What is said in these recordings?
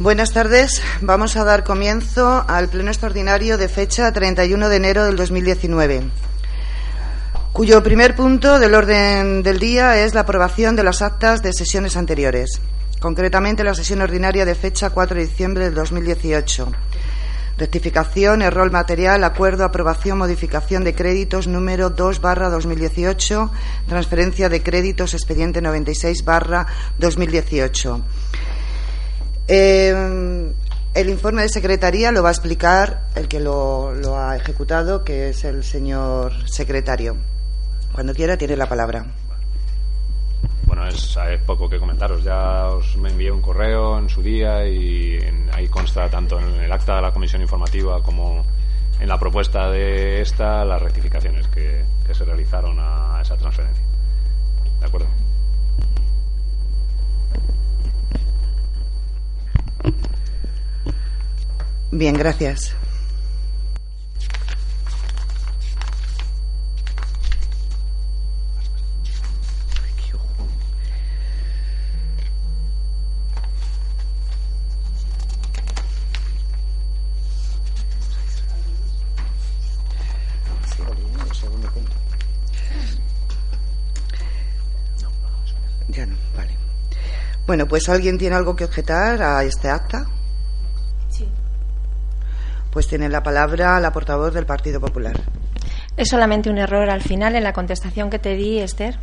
Buenas tardes. Vamos a dar comienzo al pleno extraordinario de fecha 31 de enero del 2019, cuyo primer punto del orden del día es la aprobación de las actas de sesiones anteriores, concretamente la sesión ordinaria de fecha 4 de diciembre del 2018. Rectificación, error material, acuerdo, aprobación, modificación de créditos número 2 barra 2018, transferencia de créditos expediente 96 barra 2018. Eh, el informe de secretaría lo va a explicar el que lo, ha ejecutado, que es el señor secretario. Cuando quiera, tiene la palabra. Bueno, es, es poco que comentaros. Ya os me envié un correo en su día y en, ahí consta tanto en el acta de la comisión informativa como en la propuesta de esta las rectificaciones que, que se realizaron a esa transferencia. ¿De acuerdo? Bien, gracias. Bueno, pues ¿alguien tiene algo que objetar a este acta? Pues tiene la palabra la portavoz del Partido Popular. Es solamente un error al final en la contestación que te di, Esther,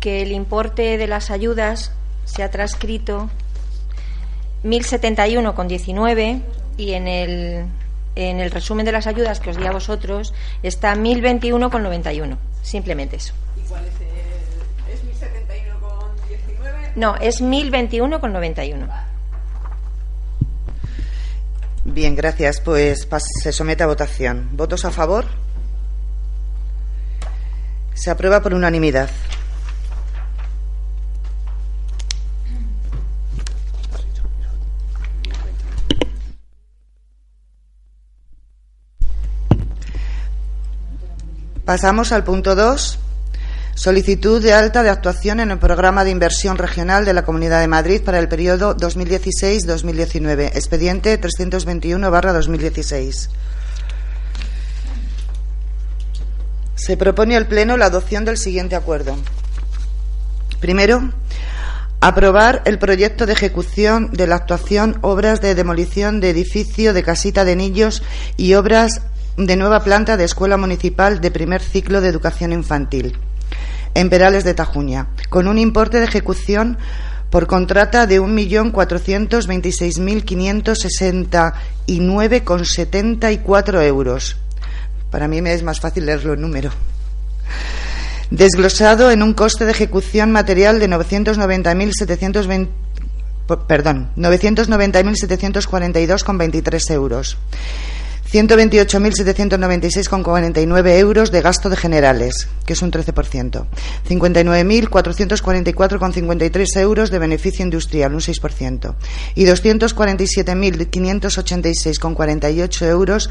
que el importe de las ayudas se ha transcrito 1071,19 y en el, en el resumen de las ayudas que os di a vosotros está 1021,91. Simplemente eso. ¿Y cuál es el, ¿Es 1071,19? No, es 1021,91. Bien, gracias. Pues se somete a votación. ¿Votos a favor? Se aprueba por unanimidad. Pasamos al punto 2. Solicitud de alta de actuación en el programa de inversión regional de la Comunidad de Madrid para el periodo 2016-2019. Expediente 321-2016. Se propone al Pleno la adopción del siguiente acuerdo. Primero, aprobar el proyecto de ejecución de la actuación obras de demolición de edificio de casita de niños y obras de nueva planta de escuela municipal de primer ciclo de educación infantil en Perales de Tajuña, con un importe de ejecución por contrata de 1.426.569,74 euros. Para mí me es más fácil leerlo en número. Desglosado en un coste de ejecución material de 990.720 perdón, 990.742,23 euros. 128.796,49 euros de gasto de generales, que es un 13%. 59.444,53 euros de beneficio industrial, un 6%. Y 247.586,48 euros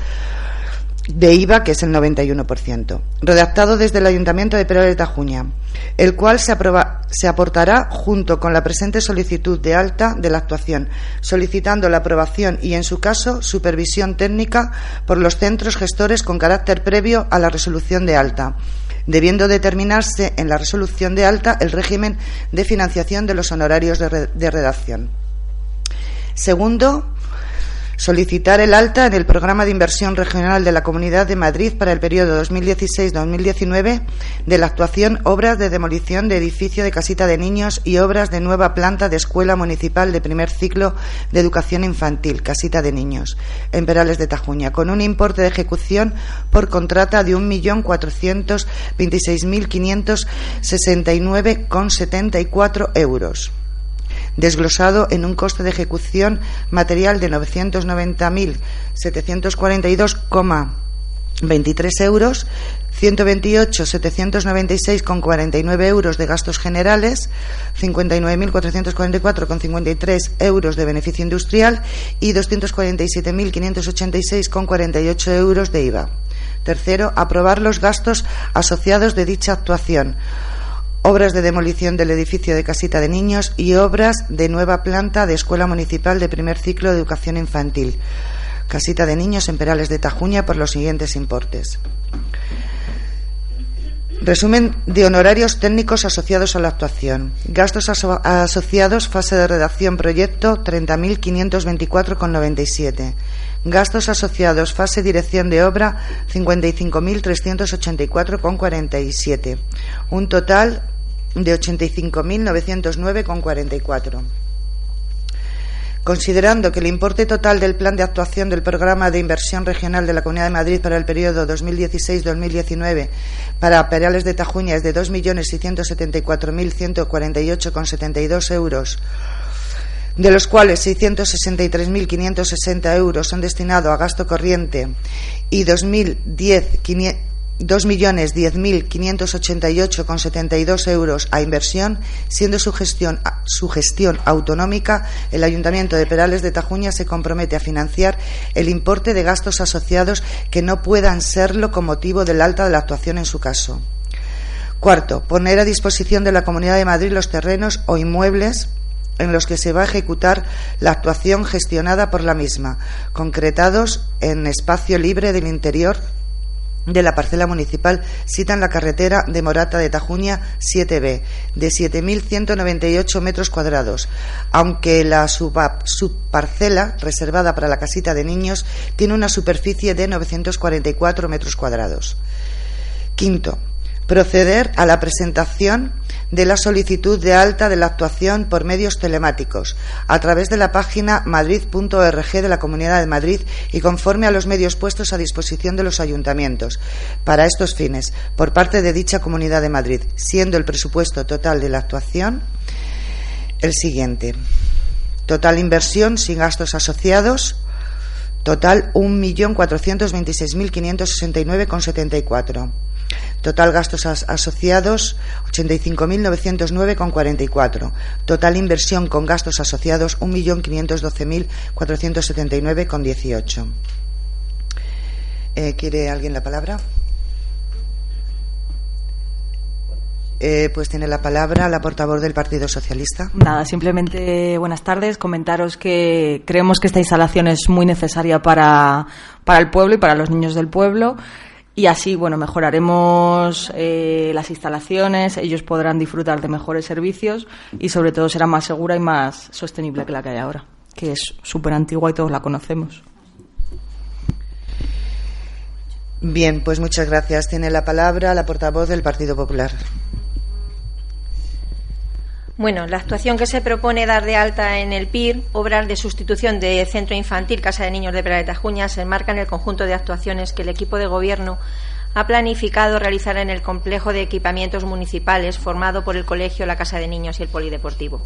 de IVA, que es el 91%, redactado desde el Ayuntamiento de Perales de Tajuña, el cual se, se, aportará junto con la presente solicitud de alta de la actuación, solicitando la aprobación y, en su caso, supervisión técnica por los centros gestores con carácter previo a la resolución de alta debiendo determinarse en la resolución de alta el régimen de financiación de los honorarios de redacción. Segundo, solicitar el alta en el programa de inversión regional de la Comunidad de Madrid para el periodo 2016-2019 de la actuación obras de demolición de edificio de casita de niños y obras de nueva planta de escuela municipal de primer ciclo de educación infantil, casita de niños, en Perales de Tajuña, con un importe de ejecución por contrata de 1.426.569,74 euros desglosado en un coste de ejecución material de 990.742,23 euros, 128.796,49 euros de gastos generales, 59.444,53 euros de beneficio industrial y 247.586,48 euros de IVA. Tercero, aprobar los gastos asociados de dicha actuación obras de demolición del edificio de casita de niños y obras de nueva planta de Escuela Municipal de primer ciclo de educación infantil. Casita de niños en Perales de Tajuña por los siguientes importes. Resumen de honorarios técnicos asociados a la actuación. Gastos asociados, fase de redacción, proyecto, 30.524,97. Gastos asociados, fase dirección de obra, 55.384,47. Un total de 85.909,44. Considerando que el importe total del plan de actuación del Programa de Inversión Regional de la Comunidad de Madrid para el periodo 2016-2019 para Perales de Tajuña es de 2.674.148,72 euros, de los cuales 663.560 euros son destinados a gasto corriente y 2.010 2.010.588,72 euros a inversión, siendo su gestión, su gestión autonómica, el Ayuntamiento de Perales de Tajuña se compromete a financiar el importe de gastos asociados que no puedan serlo con motivo del alta de la actuación en su caso. Cuarto, poner a disposición de la Comunidad de Madrid los terrenos o inmuebles en los que se va a ejecutar la actuación gestionada por la misma, concretados en espacio libre del interior de la parcela municipal citan la carretera de Morata de Tajuña 7B, de 7.198 metros cuadrados, aunque la subparcela reservada para la casita de niños tiene una superficie de 944 metros cuadrados. Quinto, proceder a la presentación de la solicitud de alta de la actuación por medios telemáticos a través de la página madrid.org de la Comunidad de Madrid y conforme a los medios puestos a disposición de los ayuntamientos para estos fines por parte de dicha Comunidad de Madrid, siendo el presupuesto total de la actuación el siguiente. Total inversión sin gastos asociados Total 1.426.569,74. Total gastos asociados 85.909,44. Total inversión con gastos asociados 1.512.479,18. Eh, ¿Quiere alguien la palabra? Eh, pues tiene la palabra la portavoz del Partido Socialista. Nada, simplemente buenas tardes. Comentaros que creemos que esta instalación es muy necesaria para, para el pueblo y para los niños del pueblo y así, bueno, mejoraremos eh, las instalaciones, ellos podrán disfrutar de mejores servicios y sobre todo será más segura y más sostenible que la que hay ahora, que es súper antigua y todos la conocemos. Bien, pues muchas gracias. Tiene la palabra la portavoz del Partido Popular. Bueno, la actuación que se propone dar de alta en el PIR, obras de sustitución de Centro Infantil Casa de Niños de Pera de Tajuña, se enmarca en el conjunto de actuaciones que el equipo de gobierno ha planificado realizar en el complejo de equipamientos municipales formado por el colegio, la Casa de Niños y el Polideportivo.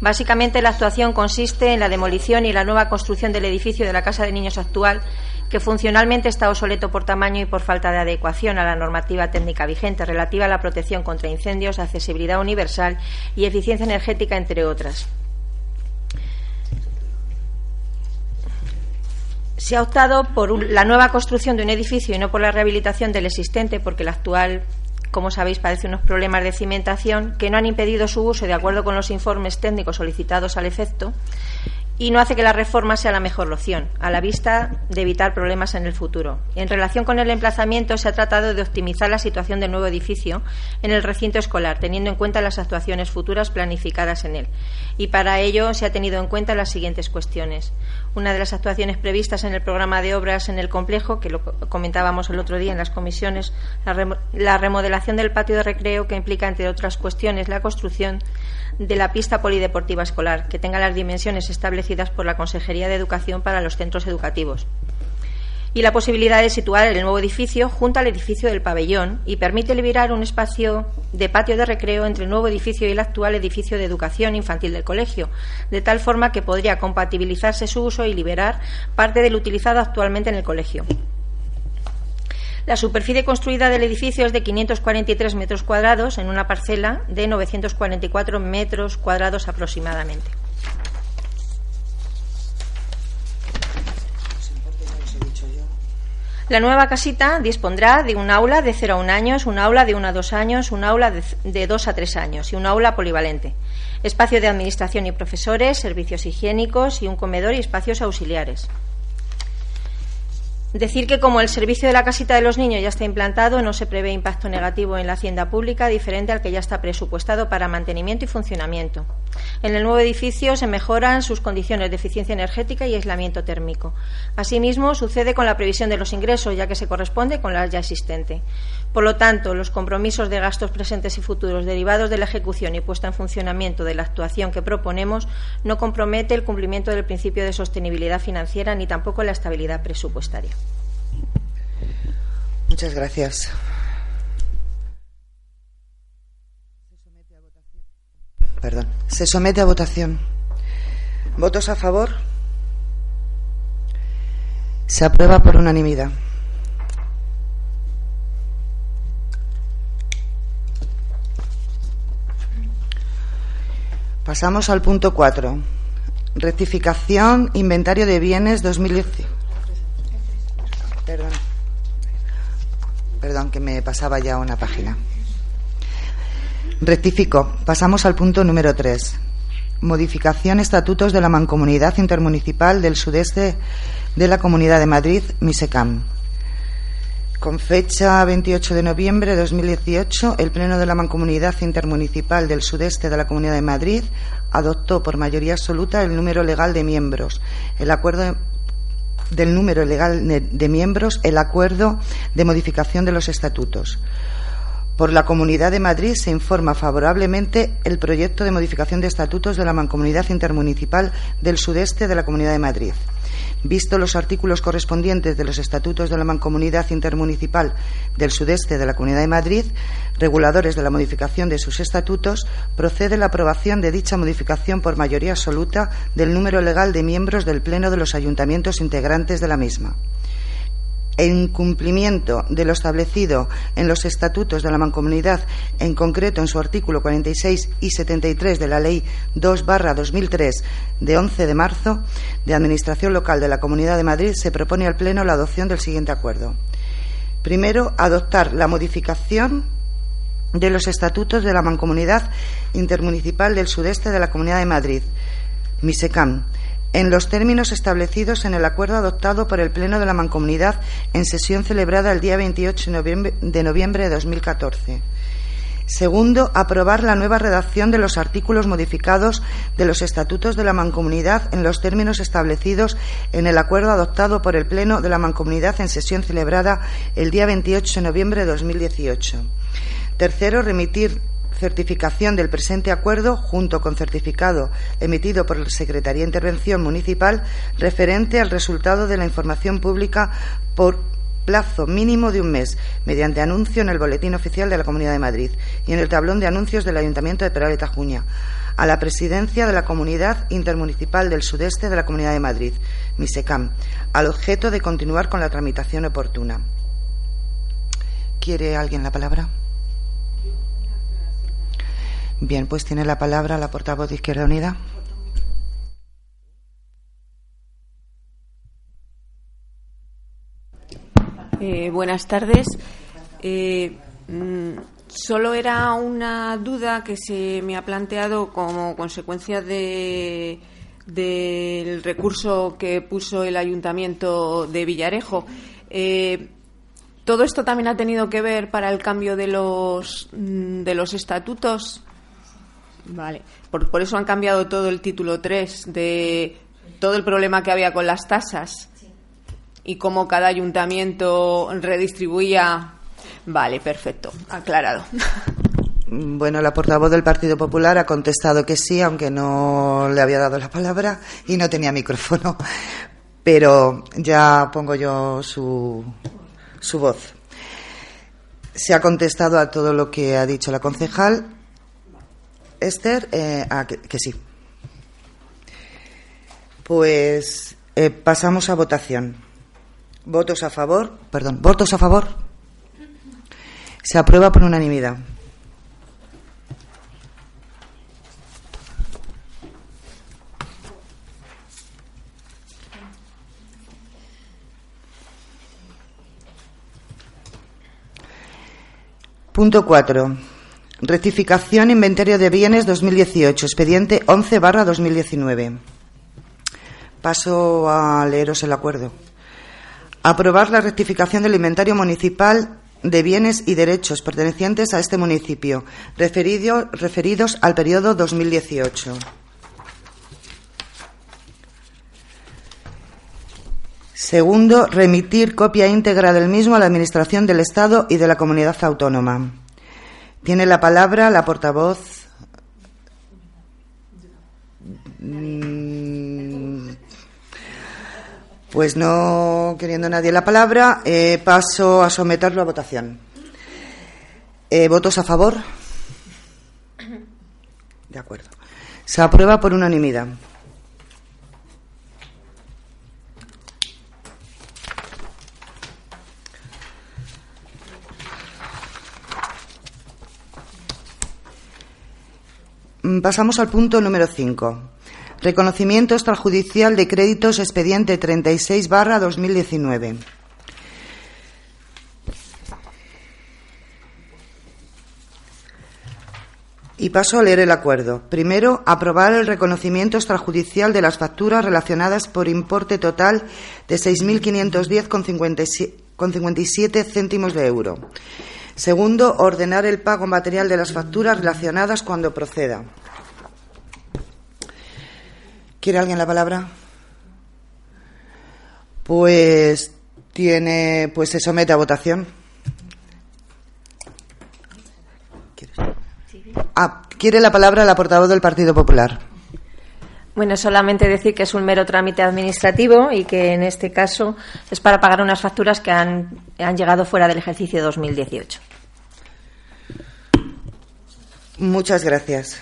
Básicamente, la actuación consiste en la demolición y la nueva construcción del edificio de la Casa de Niños actual, que funcionalmente está obsoleto por tamaño y por falta de adecuación a la normativa técnica vigente relativa a la protección contra incendios, accesibilidad universal y eficiencia energética, entre otras. Se ha optado por la nueva construcción de un edificio y no por la rehabilitación del existente, porque el actual como sabéis, padece unos problemas de cimentación que no han impedido su uso de acuerdo con los informes técnicos solicitados al efecto y no hace que la reforma sea la mejor opción, a la vista de evitar problemas en el futuro. En relación con el emplazamiento, se ha tratado de optimizar la situación del nuevo edificio en el recinto escolar, teniendo en cuenta las actuaciones futuras planificadas en él. Y para ello se ha tenido en cuenta las siguientes cuestiones. Una de las actuaciones previstas en el programa de obras en el complejo, que lo comentábamos el otro día en las comisiones, la remodelación del patio de recreo, que implica, entre otras cuestiones, la construcción de la pista polideportiva escolar, que tenga las dimensiones establecidas por la Consejería de Educación para los centros educativos. Y la posibilidad de situar el nuevo edificio junto al edificio del pabellón y permite liberar un espacio de patio de recreo entre el nuevo edificio y el actual edificio de educación infantil del colegio, de tal forma que podría compatibilizarse su uso y liberar parte del utilizado actualmente en el colegio. La superficie construida del edificio es de 543 metros cuadrados en una parcela de 944 metros cuadrados aproximadamente. La nueva casita dispondrá de un aula de 0 a 1 años, un aula de 1 a 2 años, un aula de 2 a 3 años y un aula polivalente. Espacio de administración y profesores, servicios higiénicos y un comedor y espacios auxiliares. Decir que como el servicio de la casita de los niños ya está implantado, no se prevé impacto negativo en la hacienda pública diferente al que ya está presupuestado para mantenimiento y funcionamiento. En el nuevo edificio se mejoran sus condiciones de eficiencia energética y aislamiento térmico. Asimismo, sucede con la previsión de los ingresos, ya que se corresponde con la ya existente. Por lo tanto, los compromisos de gastos presentes y futuros derivados de la ejecución y puesta en funcionamiento de la actuación que proponemos no compromete el cumplimiento del principio de sostenibilidad financiera ni tampoco la estabilidad presupuestaria. Muchas gracias. Perdón. Se somete a votación. ¿Votos a favor? Se aprueba por unanimidad. Pasamos al punto 4. Rectificación, inventario de bienes 2010. Perdón. Perdón, que me pasaba ya una página. Rectifico. Pasamos al punto número 3. Modificación estatutos de la Mancomunidad Intermunicipal del Sudeste de la Comunidad de Madrid, MISECAM. Con fecha 28 de noviembre de 2018, el Pleno de la Mancomunidad Intermunicipal del Sudeste de la Comunidad de Madrid adoptó por mayoría absoluta el número legal de miembros, el acuerdo del número legal de miembros, el acuerdo de modificación de los estatutos. Por la Comunidad de Madrid se informa favorablemente el proyecto de modificación de estatutos de la Mancomunidad Intermunicipal del Sudeste de la Comunidad de Madrid. Visto los artículos correspondientes de los estatutos de la Mancomunidad Intermunicipal del Sudeste de la Comunidad de Madrid, reguladores de la modificación de sus estatutos, procede la aprobación de dicha modificación por mayoría absoluta del número legal de miembros del Pleno de los ayuntamientos integrantes de la misma en cumplimiento de lo establecido en los estatutos de la Mancomunidad, en concreto en su artículo 46 y 73 de la Ley 2-2003 de 11 de marzo de Administración Local de la Comunidad de Madrid, se propone al Pleno la adopción del siguiente acuerdo. Primero, adoptar la modificación de los estatutos de la Mancomunidad Intermunicipal del Sudeste de la Comunidad de Madrid, MISECAM, en los términos establecidos en el acuerdo adoptado por el Pleno de la Mancomunidad en sesión celebrada el día 28 de noviembre de 2014. Segundo, aprobar la nueva redacción de los artículos modificados de los estatutos de la Mancomunidad en los términos establecidos en el acuerdo adoptado por el Pleno de la Mancomunidad en sesión celebrada el día 28 de noviembre de 2018. Tercero, remitir certificación del presente acuerdo junto con certificado emitido por la Secretaría de Intervención Municipal referente al resultado de la información pública por plazo mínimo de un mes, mediante anuncio en el Boletín Oficial de la Comunidad de Madrid y en el tablón de anuncios del Ayuntamiento de Peral de a la presidencia de la Comunidad Intermunicipal del Sudeste de la Comunidad de Madrid, MISECAM, al objeto de continuar con la tramitación oportuna. ¿Quiere alguien la palabra? Bien, pues tiene la palabra la portavoz de Izquierda Unida. Eh, buenas tardes. Eh, mm, solo era una duda que se me ha planteado como consecuencia de del recurso que puso el ayuntamiento de Villarejo. Eh, todo esto también ha tenido que ver para el cambio de los mm, de los estatutos Vale. Por, por, eso han cambiado todo el título 3 de todo el problema que había con las tasas y cómo cada ayuntamiento redistribuía. Vale, perfecto. Aclarado. Bueno, la portavoz del Partido Popular ha contestado que sí, aunque no le había dado la palabra y no tenía micrófono. Pero ya pongo yo su, su voz. Se ha contestado a todo lo que ha dicho la concejal Esther, eh, ah, que, sí. Pues eh, pasamos a votación. Votos a favor, perdón, votos a favor. Se aprueba por unanimidad. Punto cuatro. Rectificación inventario de bienes 2018, expediente 11 barra 2019. Paso a leeros el acuerdo. Aprobar la rectificación del inventario municipal de bienes y derechos pertenecientes a este municipio, referido- referidos al periodo 2018. Segundo, remitir copia íntegra del mismo a la Administración del Estado y de la Comunidad Autónoma. Tiene la palabra la portavoz. Mm, Pues no queriendo nadie la palabra, eh, paso a someterlo a votación. Eh, ¿Votos a favor? De acuerdo. Se aprueba por unanimidad. Pasamos al punto número 5. Reconocimiento extrajudicial de créditos expediente 36 barra 2019. Y paso a leer el acuerdo. Primero, aprobar el reconocimiento extrajudicial de las facturas relacionadas por importe total de 6.510,57 céntimos de euro. Segundo, ordenar el pago material de las facturas relacionadas cuando proceda. ¿Quiere alguien la palabra? Pues tiene, pues se somete a votación. Ah, quiere la palabra la portavoz del Partido Popular. Bueno, solamente decir que es un mero trámite administrativo y que en este caso es para pagar unas facturas que han, han llegado fuera del ejercicio 2018. Muchas gracias.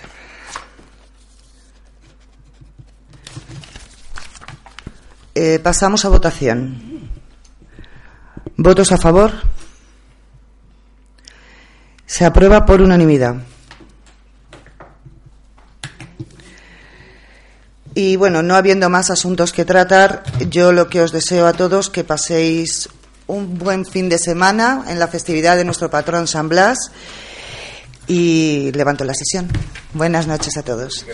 Eh, pasamos a votación. ¿Votos a favor? Se aprueba por unanimidad. Y bueno, no habiendo más asuntos que tratar, yo lo que os deseo a todos que paséis un buen fin de semana en la festividad de nuestro patrón San Blas y levanto la sesión. Buenas noches a todos.